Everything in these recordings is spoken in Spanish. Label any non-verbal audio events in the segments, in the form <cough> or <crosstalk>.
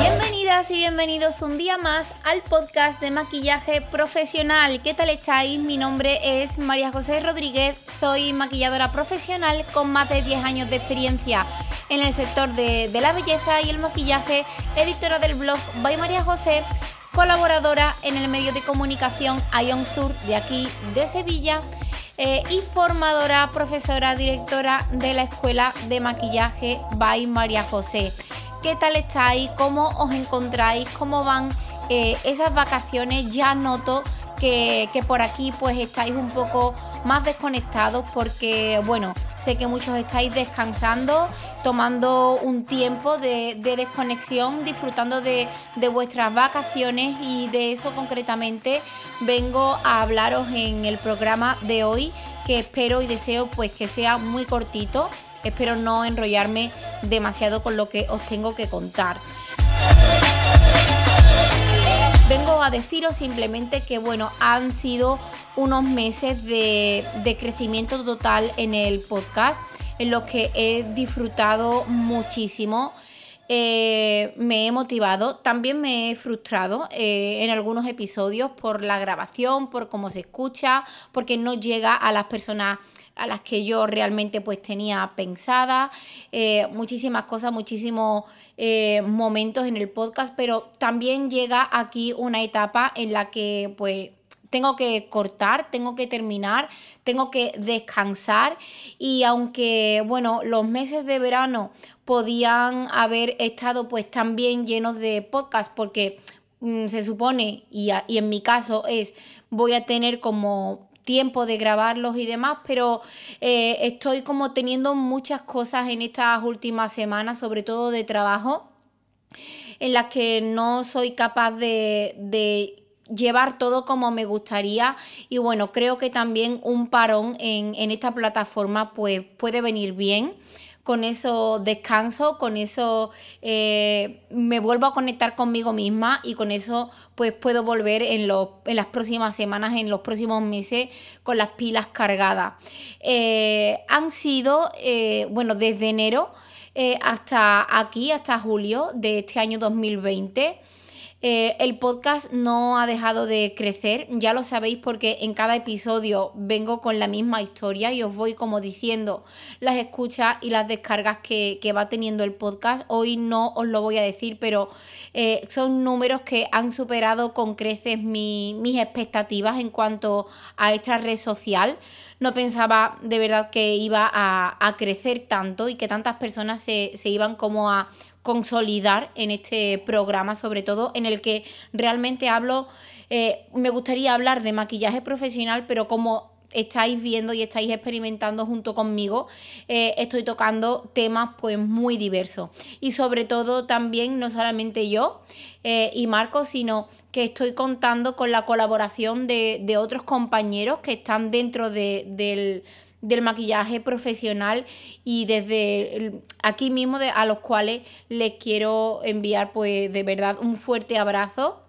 Bienvenidas y bienvenidos un día más al podcast de maquillaje profesional. ¿Qué tal estáis? Mi nombre es María José Rodríguez, soy maquilladora profesional con más de 10 años de experiencia en el sector de, la belleza y el maquillaje, editora del blog By María José, colaboradora en el medio de comunicación Ion Sur de aquí de Sevilla eh, y formadora, profesora, directora de la Escuela de Maquillaje By María José. ¿Qué tal estáis? ¿Cómo os encontráis? ¿Cómo van eh, esas vacaciones? Ya noto que, por aquí pues estáis un poco más desconectados porque bueno, sé que muchos estáis descansando, tomando un tiempo de, desconexión, disfrutando de, vuestras vacaciones y de eso concretamente vengo a hablaros en el programa de hoy que espero y deseo pues que sea muy cortito, espero no enrollarme demasiado con lo que os tengo que contar. Vengo a deciros simplemente que bueno, han sido unos meses de, crecimiento total en el podcast, en los que he disfrutado muchísimo. Eh, me he motivado, también me he frustrado eh, en algunos episodios por la grabación, por cómo se escucha, porque no llega a las personas a las que yo realmente pues tenía pensada, eh, muchísimas cosas, muchísimos momentos en el podcast, pero también llega aquí una etapa en la que pues tengo que cortar, tengo que terminar, tengo que descansar. Y aunque bueno, los meses de verano podían haber estado pues también llenos de podcast porque mm, se supone y, y en mi caso es voy a tener como tiempo de grabarlos y demás, pero eh, estoy como teniendo muchas cosas en estas últimas semanas, sobre todo de trabajo, en las que no soy capaz de, llevar todo como me gustaría y bueno, creo que también un parón en, en esta plataforma pues puede venir bien con eso descanso, con eso eh, me vuelvo a conectar conmigo misma y con eso pues puedo volver en, en las próximas semanas, en los próximos meses con las pilas cargadas. Eh, han sido, eh, bueno, desde enero hasta aquí, hasta julio de este año 2020. Eh, el podcast no ha dejado de crecer, ya lo sabéis porque en cada episodio vengo con la misma historia y os voy como diciendo las escuchas y las descargas que, va teniendo el podcast. Hoy no os lo voy a decir, pero eh, son números que han superado con creces mis expectativas en cuanto a esta red social. No pensaba de verdad que iba a, crecer tanto y que tantas personas se, se iban como a consolidar en este programa, sobre todo en el que realmente hablo, eh, me gustaría hablar de maquillaje profesional, pero como estáis viendo y estáis experimentando junto conmigo, eh, estoy tocando temas pues muy diversos. Y sobre todo también, no solamente yo eh, y Marco, sino que estoy contando con la colaboración de, otros compañeros que están dentro de, del del maquillaje profesional y desde aquí mismo de, a los cuales les quiero enviar pues de verdad un fuerte abrazo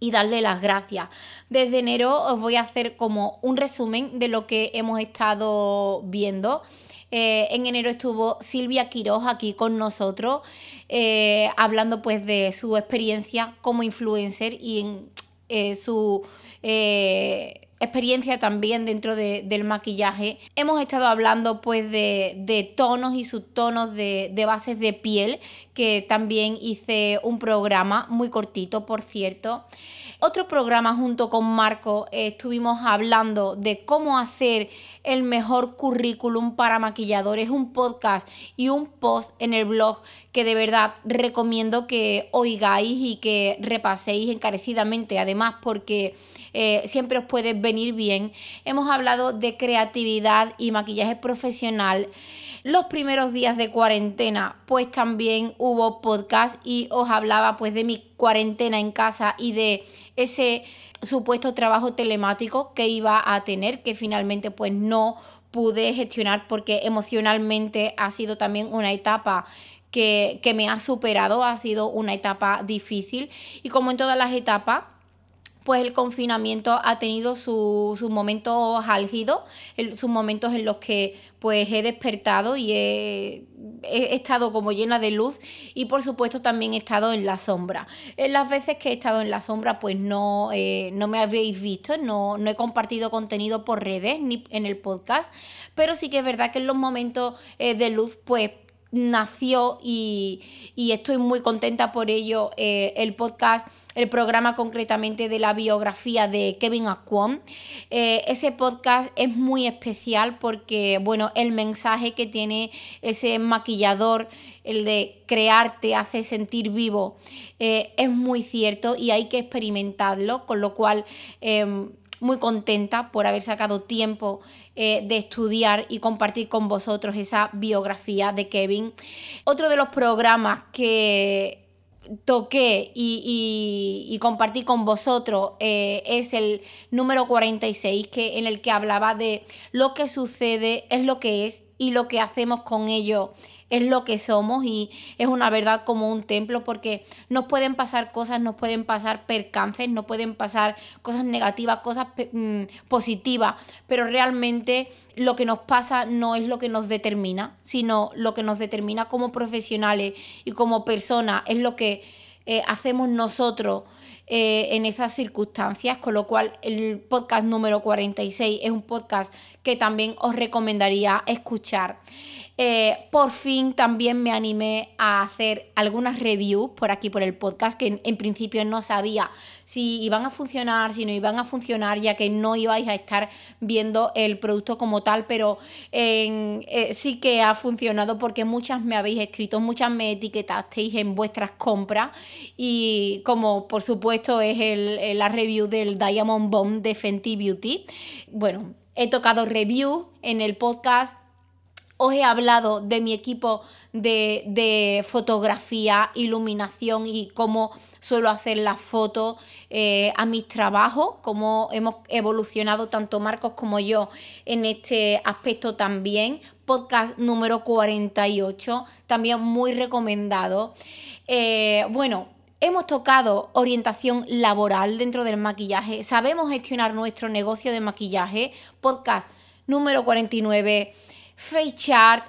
y darle las gracias. Desde enero os voy a hacer como un resumen de lo que hemos estado viendo. Eh, en enero estuvo Silvia Quiroz aquí con nosotros, eh, hablando pues de su experiencia como influencer y en eh, su experiencia también dentro del maquillaje. Hemos estado hablando pues de, tonos y subtonos de, de, bases de piel, que también hice un programa muy cortito, por cierto. Otro programa junto con Marco eh, estuvimos hablando de cómo hacer el mejor currículum para maquilladores, un podcast y un post en el blog que de verdad recomiendo que oigáis y que repaséis encarecidamente, además porque eh, siempre os puede venir bien. Hemos hablado de creatividad y maquillaje profesional. Los primeros días de cuarentena, pues también hubo podcast y os hablaba pues de mi cuarentena en casa y de ese supuesto trabajo telemático que iba a tener, que finalmente pues no pude gestionar porque emocionalmente ha sido también una etapa que, que me ha superado, ha sido una etapa difícil. Y como en todas las etapas, pues el confinamiento ha tenido sus momentos álgidos, sus momentos en los que pues he despertado y he, estado como llena de luz y por supuesto también he estado en la sombra. En las veces que he estado en la sombra pues no, eh, no me habéis visto, no, no he compartido contenido por redes ni en el podcast, pero sí que es verdad que en los momentos eh, de luz pues nació y, estoy muy contenta por ello eh, el podcast, el programa concretamente de la biografía de Kevin Aquon. Eh, ese podcast es muy especial porque, bueno, el mensaje que tiene ese maquillador, el de crearte, hace sentir vivo, eh, es muy cierto y hay que experimentarlo, con lo cual em, muy contenta por haber sacado tiempo eh, de estudiar y compartir con vosotros esa biografía de Kevin. Otro de los programas que toqué y, compartí con vosotros eh, es el número 46, que, en el que hablaba de lo que sucede es lo que es y lo que hacemos con ello es lo que somos y es una verdad como un templo porque nos pueden pasar cosas, nos pueden pasar percances, nos pueden pasar cosas negativas, cosas mm, positivas, pero realmente lo que nos pasa no es lo que nos determina, sino lo que nos determina como profesionales y como personas, es lo que eh, hacemos nosotros. Eh, en esas circunstancias, con lo cual el podcast número 46 es un podcast que también os recomendaría escuchar. Eh, por fin también me animé a hacer algunas reviews por aquí, por el podcast, que en, principio no sabía si iban a funcionar, si no iban a funcionar, ya que no ibais a estar viendo el producto como tal, pero eh, sí que ha funcionado porque muchas me habéis escrito, muchas me etiquetasteis en vuestras compras y como por supuesto es el, la review del Diamond Bomb de Fenty Beauty. Bueno, he tocado review en el podcast os he hablado de mi equipo de, fotografía, iluminación y cómo suelo hacer las fotos eh, a mis trabajos, cómo hemos evolucionado tanto Marcos como yo en este aspecto también. Podcast número 48, también muy recomendado. Eh, bueno, Hemos tocado orientación laboral dentro del maquillaje, sabemos gestionar nuestro negocio de maquillaje, podcast número 49, face chart,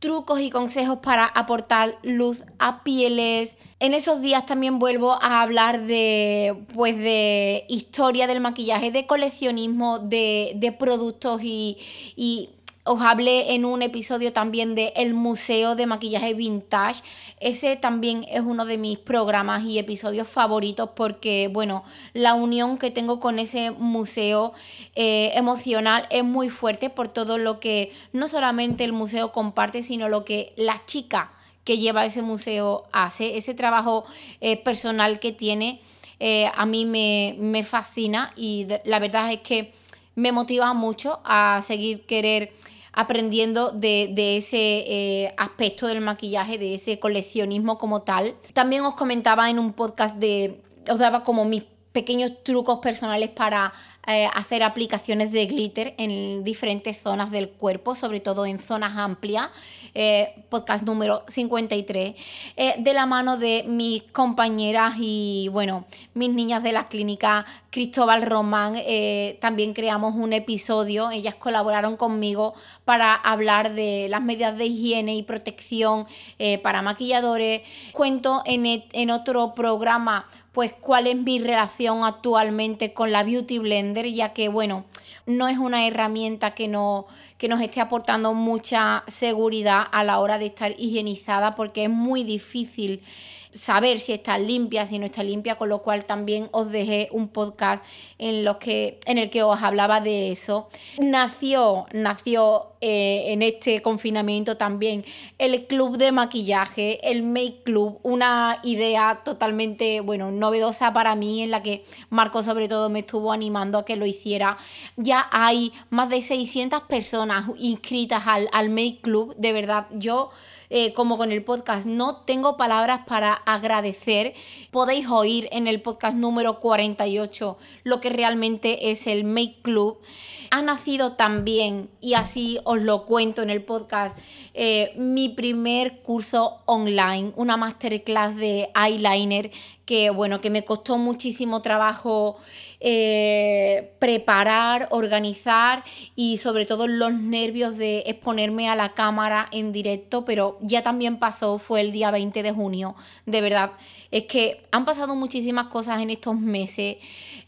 trucos y consejos para aportar luz a pieles. En esos días también vuelvo a hablar de, pues, de historia del maquillaje, de coleccionismo, de, de productos y, y os hablé en un episodio también de el Museo de Maquillaje Vintage. Ese también es uno de mis programas y episodios favoritos porque, bueno, la unión que tengo con ese museo eh, emocional es muy fuerte por todo lo que no solamente el museo comparte, sino lo que la chica que lleva ese museo hace, ese trabajo eh, personal que tiene. Eh, a mí me, me fascina y la verdad es que me motiva mucho a seguir querer aprendiendo de, ese eh, aspecto del maquillaje, de ese coleccionismo como tal. También os comentaba en un podcast de, os daba como mis pequeños trucos personales para eh, hacer aplicaciones de glitter en diferentes zonas del cuerpo, sobre todo en zonas amplias. Eh, podcast número 53, eh, de la mano de mis compañeras y, bueno, mis niñas de la clínica Cristóbal Román. también creamos un episodio, ellas colaboraron conmigo para hablar de las medidas de higiene y protección para maquilladores. Cuento en, e, en otro programa pues cuál es mi relación actualmente con la Beauty Ya que bueno, no es una herramienta que, no, que nos esté aportando mucha seguridad a la hora de estar higienizada porque es muy difícil saber si está limpia, si no está limpia, con lo cual también os dejé un podcast en, los que, en el que os hablaba de eso. Nació, nació eh, en este confinamiento también el club de maquillaje, el Make Club, una idea totalmente, bueno, novedosa para mí en la que Marco sobre todo me estuvo animando a que lo hiciera. Ya hay más de 600 personas inscritas al, al Make Club, de verdad, yo... Eh, como con el podcast. No tengo palabras para agradecer. Podéis oír en el podcast número 48 lo que realmente es el Make Club. Ha nacido también, y así os lo cuento en el podcast, eh, mi primer curso online, una masterclass de eyeliner que bueno, que me costó muchísimo trabajo eh, preparar, organizar y sobre todo los nervios de exponerme a la cámara en directo, pero ya también pasó, fue el día 20 de junio, de verdad. Es que han pasado muchísimas cosas en estos meses.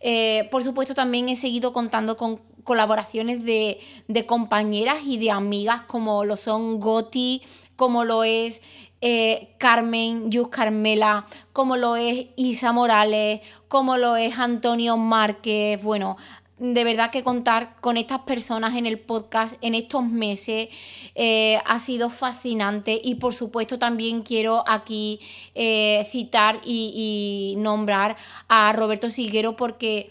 Eh, por supuesto, también he seguido contando con colaboraciones de, compañeras y de amigas como lo son Goti, como lo es eh, Carmen Yus Carmela, como lo es Isa Morales, como lo es Antonio Márquez. Bueno, de verdad que contar con estas personas en el podcast en estos meses eh, ha sido fascinante y por supuesto también quiero aquí eh, citar y, nombrar a Roberto Siguero porque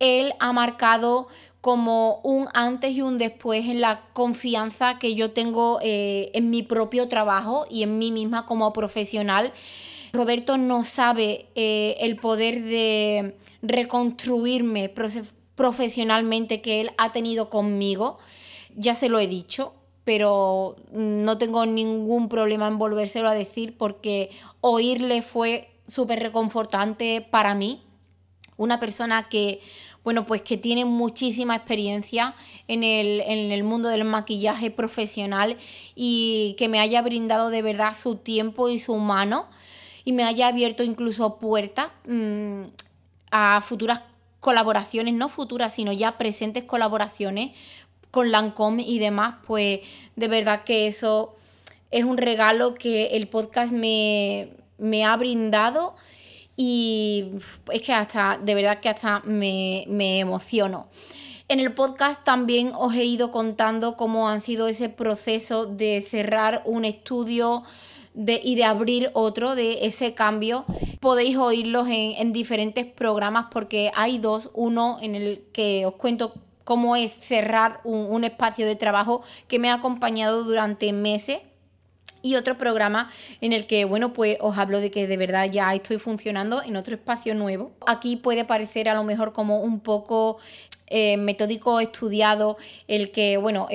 él ha marcado como un antes y un después en la confianza que yo tengo eh, en mi propio trabajo y en mí misma como profesional. Roberto no sabe el poder de reconstruirme profesionalmente que él ha tenido conmigo. Ya se lo he dicho, pero no tengo ningún problema en volvérselo a decir porque oírle fue súper reconfortante para mí. Una persona que bueno, pues que tiene muchísima experiencia en el, mundo del maquillaje profesional y que me haya brindado de verdad su tiempo y su mano y me haya abierto incluso puertas mm, a futuras colaboraciones, no futuras, sino ya presentes colaboraciones con Lancome y demás, pues de verdad que eso es un regalo que el podcast me, me ha brindado y es que hasta, de verdad que hasta me, emociono. En el podcast también os he ido contando cómo han sido ese proceso de cerrar un estudio de, y de abrir otro, de ese cambio. Podéis oírlos en, diferentes programas porque hay dos, uno en el que os cuento cómo es cerrar un espacio de trabajo que me ha acompañado durante meses y otro programa en el que, bueno, pues os hablo de que de verdad ya estoy funcionando en otro espacio nuevo. Aquí puede parecer a lo mejor como un poco eh, metódico estudiado el que, bueno,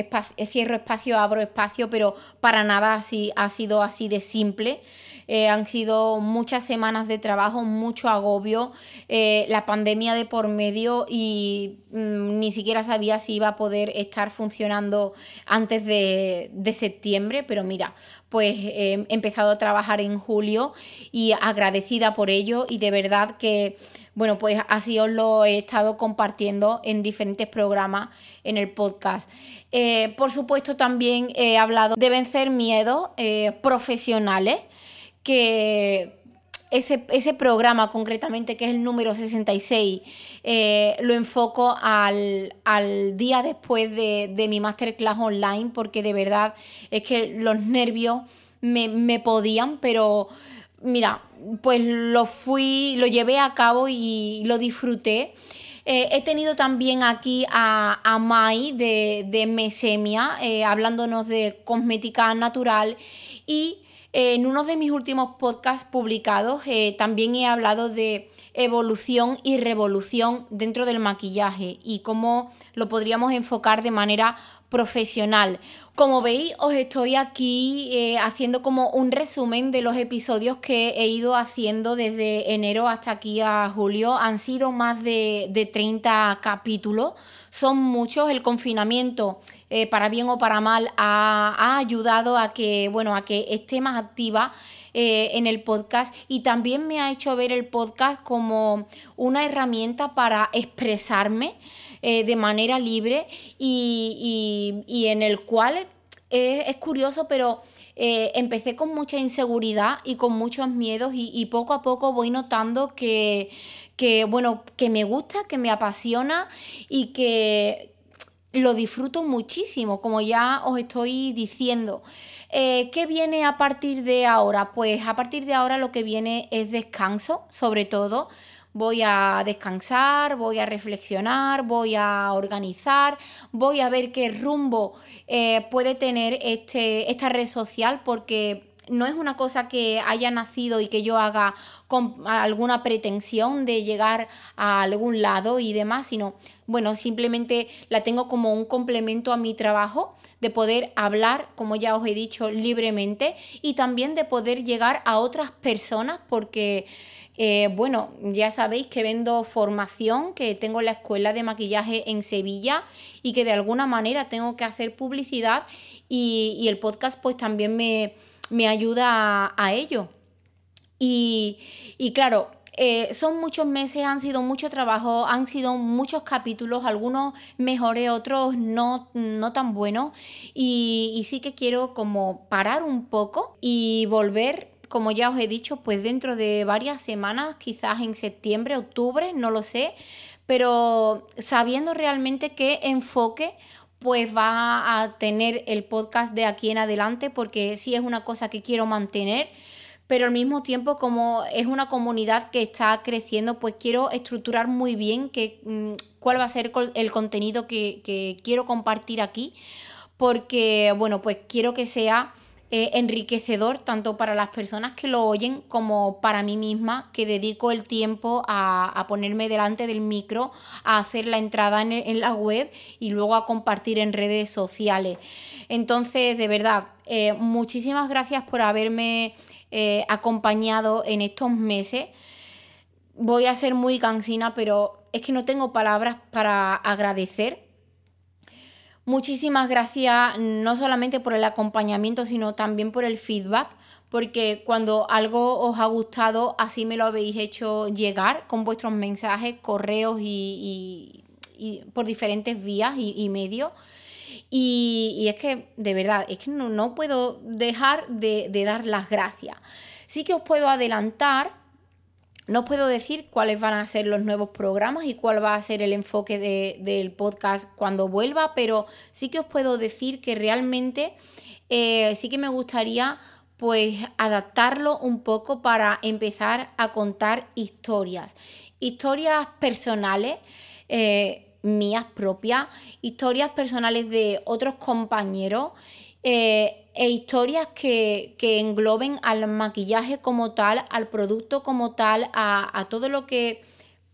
cierro espacio, abro espacio, pero para nada así, ha sido así de simple. Eh, han sido muchas semanas de trabajo, mucho agobio, eh, la pandemia de por medio y mm, ni siquiera sabía si iba a poder estar funcionando antes de, de septiembre, pero mira, pues he empezado a trabajar en julio y agradecida por ello y de verdad que bueno, pues así os lo he estado compartiendo en diferentes programas en el podcast. Eh, por supuesto, también he hablado de vencer miedos profesionales que ese, programa concretamente, que es el número 66, eh, lo enfoco al, día después de, mi masterclass online, porque de verdad es que los nervios me, podían, pero mira, pues lo fui, lo llevé a cabo y lo disfruté. Eh, he tenido también aquí a, a Mai de, de Mesemia, eh, hablándonos de cosmética natural y en uno de mis últimos podcasts publicados eh, también he hablado de evolución y revolución dentro del maquillaje y cómo lo podríamos enfocar de manera profesional. Como veis, os estoy aquí eh, haciendo como un resumen de los episodios que he ido haciendo desde enero hasta aquí a julio. Han sido más de, de 30 capítulos son muchos. El confinamiento, eh, para bien o para mal, ha, ayudado a que, bueno, a que esté más activa eh, en el podcast y también me ha hecho ver el podcast como una herramienta para expresarme eh, de manera libre y, en el cual es, curioso, pero empecé con mucha inseguridad y con muchos miedos y, poco a poco voy notando que, que, bueno, que me gusta, que me apasiona y que lo disfruto muchísimo, como ya os estoy diciendo. Eh, ¿Qué viene a partir de ahora? Pues a partir de ahora lo que viene es descanso, sobre todo. Voy a descansar, voy a reflexionar, voy a organizar, voy a ver qué rumbo eh, puede tener este, esta red social, porque no es una cosa que haya nacido y que yo haga con alguna pretensión de llegar a algún lado y demás, sino, bueno, simplemente la tengo como un complemento a mi trabajo, de poder hablar, como ya os he dicho, libremente y también de poder llegar a otras personas porque Eh, bueno, ya sabéis que vendo formación, que tengo la escuela de maquillaje en Sevilla y que de alguna manera tengo que hacer publicidad y, el podcast pues también me, ayuda a, ello. Y, y claro, eh, son muchos meses, han sido mucho trabajo, han sido muchos capítulos, algunos mejores, otros no, no tan buenos. Y, sí que quiero como parar un poco y volver como ya os he dicho, pues dentro de varias semanas, quizás en septiembre, octubre, no lo sé, pero sabiendo realmente qué enfoque pues va a tener el podcast de aquí en adelante, porque sí es una cosa que quiero mantener pero al mismo tiempo como es una comunidad que está creciendo, pues quiero estructurar muy bien que, mm, cuál va a ser el contenido que, quiero compartir aquí, porque bueno, pues quiero que sea eh, enriquecedor tanto para las personas que lo oyen como para mí misma, que dedico el tiempo a, ponerme delante del micro, a hacer la entrada en, la web y luego a compartir en redes sociales. Entonces, de verdad, eh, muchísimas gracias por haberme eh, acompañado en estos meses. Voy a ser muy cansina, pero es que no tengo palabras para agradecer. Muchísimas gracias no solamente por el acompañamiento, sino también por el feedback, porque cuando algo os ha gustado, así me lo habéis hecho llegar con vuestros mensajes, correos y, por diferentes vías y medios. Y, es que, de verdad, es que no, puedo dejar de, dar las gracias. Sí que os puedo adelantar, no puedo decir cuáles van a ser los nuevos programas y cuál va a ser el enfoque del podcast cuando vuelva, pero sí que os puedo decir que realmente eh, sí que me gustaría pues adaptarlo un poco para empezar a contar historias, historias personales. Eh, mías propias, historias personales de otros compañeros eh, e historias que, engloben al maquillaje como tal, al producto como tal, a, todo lo que,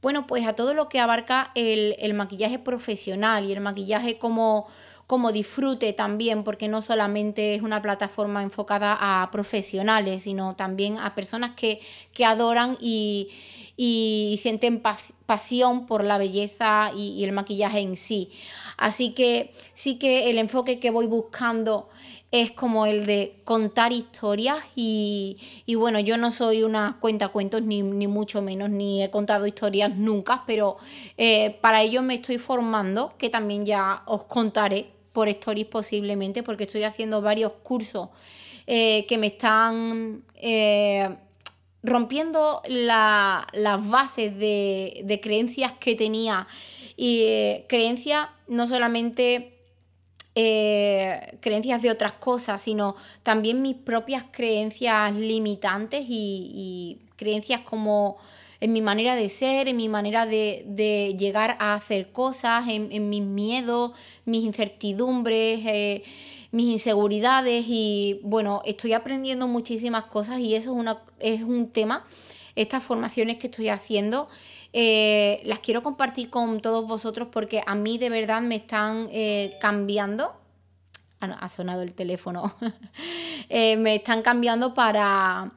bueno, pues a todo lo que abarca el, maquillaje profesional y el maquillaje como, como disfrute también, porque no solamente es una plataforma enfocada a profesionales, sino también a personas que, que adoran y, y sienten pasión por la belleza y, el maquillaje en sí. Así que sí que el enfoque que voy buscando es como el de contar historias y, bueno, yo no soy una cuenta cuentos ni, mucho menos, ni he contado historias nunca, pero eh, para ello me estoy formando, que también ya os contaré por stories posiblemente, porque estoy haciendo varios cursos eh, que me están eh, rompiendo las bases de, creencias que tenía. Y creencias no solamente eh, creencias de otras cosas, sino también mis propias creencias limitantes y, creencias como en mi manera de ser, en mi manera de, llegar a hacer cosas, en, mis miedos, mis incertidumbres. Eh, mis inseguridades y bueno, estoy aprendiendo muchísimas cosas y eso es, una, es un tema, estas formaciones que estoy haciendo. Eh, las quiero compartir con todos vosotros porque a mí de verdad me están eh, cambiando. Ah, ha sonado el teléfono. <laughs> Eh, me están cambiando para,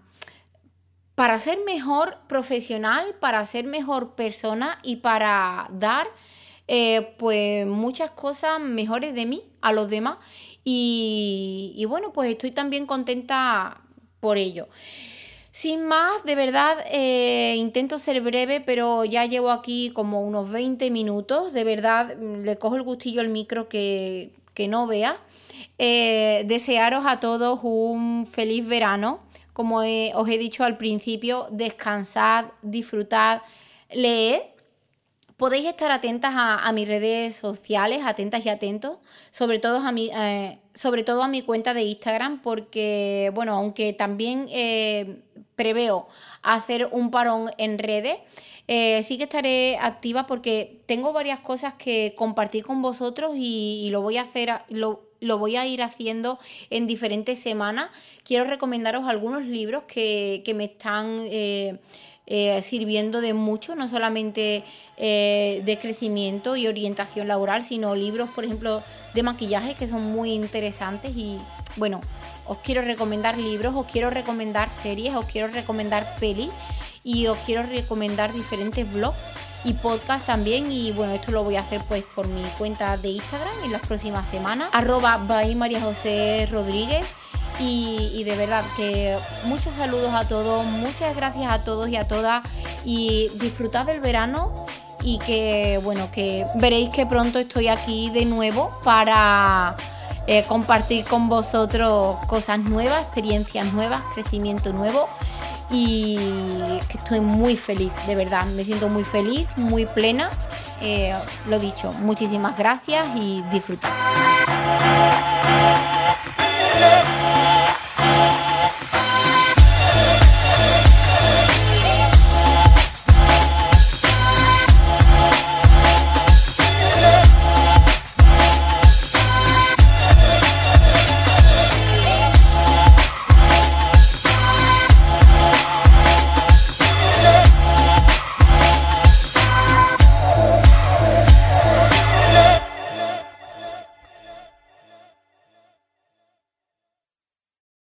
para ser mejor profesional, para ser mejor persona y para dar pues muchas cosas mejores de mí a los demás. Y, bueno, pues estoy también contenta por ello. Sin más, de verdad, eh, intento ser breve, pero ya llevo aquí como unos 20 minutos. De verdad, le cojo el gustillo al micro que, no vea. Eh, desearos a todos un feliz verano. Como os he dicho al principio, descansad, disfrutad, leed Podéis estar atentas a, mis redes sociales, atentas y atentos, sobre todo a mi, eh, sobre todo a mi cuenta de Instagram, porque, bueno, aunque también preveo hacer un parón en redes, eh, sí que estaré activa porque tengo varias cosas que compartir con vosotros y, lo voy a hacer, lo, voy a ir haciendo en diferentes semanas. Quiero recomendaros algunos libros que, me están eh, sirviendo de mucho, no solamente eh, de crecimiento y orientación laboral, sino libros, por ejemplo, de maquillaje que son muy interesantes y bueno, os quiero recomendar libros, os quiero recomendar series, os quiero recomendar pelis y os quiero recomendar diferentes blogs y podcast también. Y bueno esto lo voy a hacer pues por mi cuenta de Instagram en las próximas semanas. Arroba by María José Rodríguez y, de verdad que muchos saludos a todos, muchas gracias a todos y a todas y disfrutad del verano y que bueno, que veréis que pronto estoy aquí de nuevo para eh, compartir con vosotros cosas nuevas, experiencias nuevas, crecimiento nuevo y que estoy muy feliz, de verdad, me siento muy feliz, muy plena. Eh, lo dicho, muchísimas gracias y disfrutad.